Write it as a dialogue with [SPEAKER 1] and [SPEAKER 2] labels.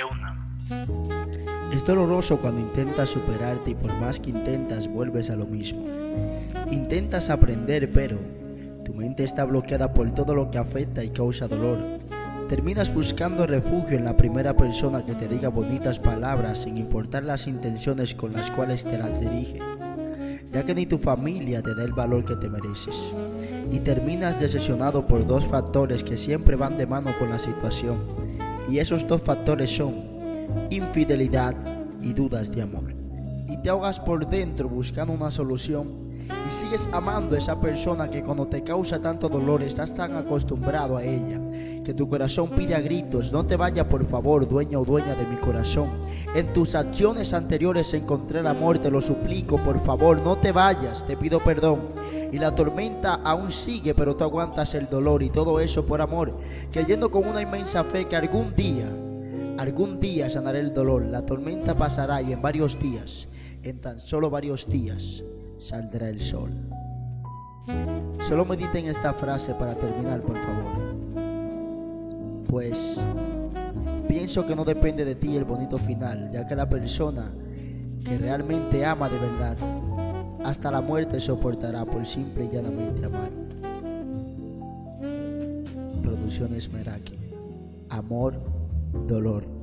[SPEAKER 1] de una.
[SPEAKER 2] Es doloroso cuando intentas superarte y por más que intentas vuelves a lo mismo. Intentas aprender, pero tu mente está bloqueada por todo lo que afecta y causa dolor. Terminas buscando refugio en la primera persona que te diga bonitas palabras sin importar las intenciones con las cuales te las dirige, ya que ni tu familia te da el valor que te mereces. Y terminas decepcionado por dos factores que siempre van de mano con la situación. Y esos dos factores son infidelidad y dudas de amor. Y te ahogas por dentro buscando una solución y sigues amando a esa persona que cuando te causa tanto dolor estás tan acostumbrado a ella que tu corazón pide a gritos, no te vaya por favor, dueña o dueña de mi corazón. En tus acciones anteriores encontré el amor, te lo suplico, por favor, no te vayas, te pido perdón. Y la tormenta aún sigue, pero tú aguantas el dolor y todo eso por amor, creyendo con una inmensa fe que algún día, algún día sanaré el dolor, la tormenta pasará y en varios días, en tan solo varios días, saldrá el sol. Solo mediten esta frase para terminar, por favor. Pues pienso que no depende de ti el bonito final, ya que la persona que realmente ama de verdad, hasta la muerte soportará por simple y llanamente amar. Producciones Meraki. Amor, dolor